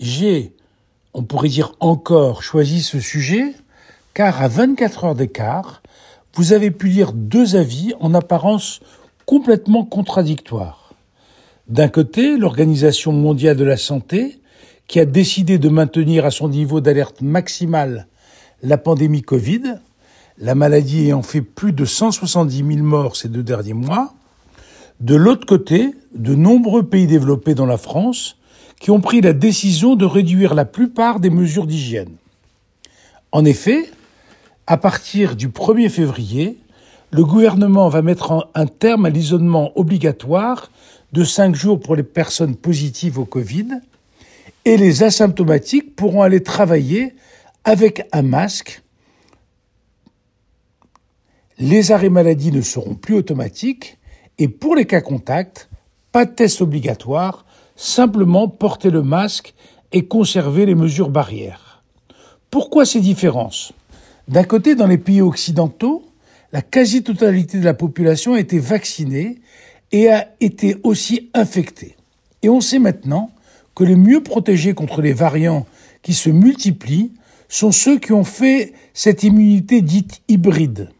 j'ai, on pourrait dire encore, choisi ce sujet car à 24 heures d'écart, vous avez pu lire deux avis en apparence complètement contradictoires. D'un côté, l'Organisation mondiale de la santé, qui a décidé de maintenir à son niveau d'alerte maximale la pandémie Covid, la maladie ayant fait plus de 170 000 morts ces deux derniers mois. De l'autre côté, de nombreux pays développés dans la France qui ont pris la décision de réduire la plupart des mesures d'hygiène. En effet, à partir du 1er février, le gouvernement va mettre un terme à l'isolement obligatoire de cinq jours pour les personnes positives au Covid et les asymptomatiques pourront aller travailler avec un masque. Les arrêts maladie ne seront plus automatiques et pour les cas contacts, pas de test obligatoire, simplement porter le masque et conserver les mesures barrières. Pourquoi ces différences? D'un côté, dans les pays occidentaux, la quasi-totalité de la population a été vaccinée et a été aussi infectée. Et on sait maintenant que les mieux protégés contre les variants qui se multiplient sont ceux qui ont fait cette immunité dite hybride.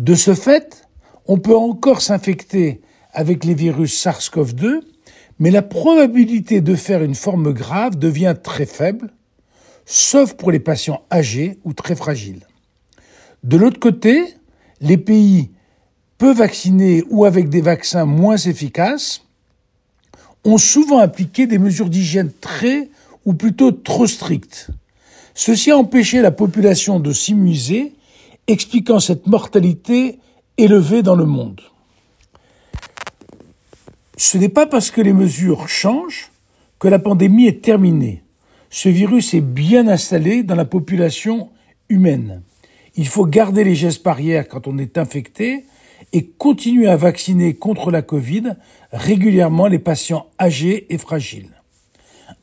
De ce fait, on peut encore s'infecter avec les virus SARS-CoV-2, mais la probabilité de faire une forme grave devient très faible, sauf pour les patients âgés ou très fragiles. De l'autre côté, les pays peu vaccinés ou avec des vaccins moins efficaces ont souvent appliqué des mesures d'hygiène très ou plutôt trop strictes. Ceci a empêché la population de s'immuniser, expliquant cette mortalité élevée dans le monde. Ce n'est pas parce que les mesures changent que la pandémie est terminée. Ce virus est bien installé dans la population humaine. Il faut garder les gestes barrières quand on est infecté et continuer à vacciner contre la Covid régulièrement les patients âgés et fragiles.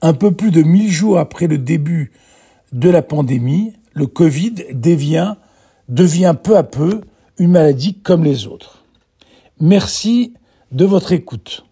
Un peu plus de 1000 jours après le début de la pandémie, le Covid devient, devient peu à peu une maladie comme les autres. Merci de votre écoute.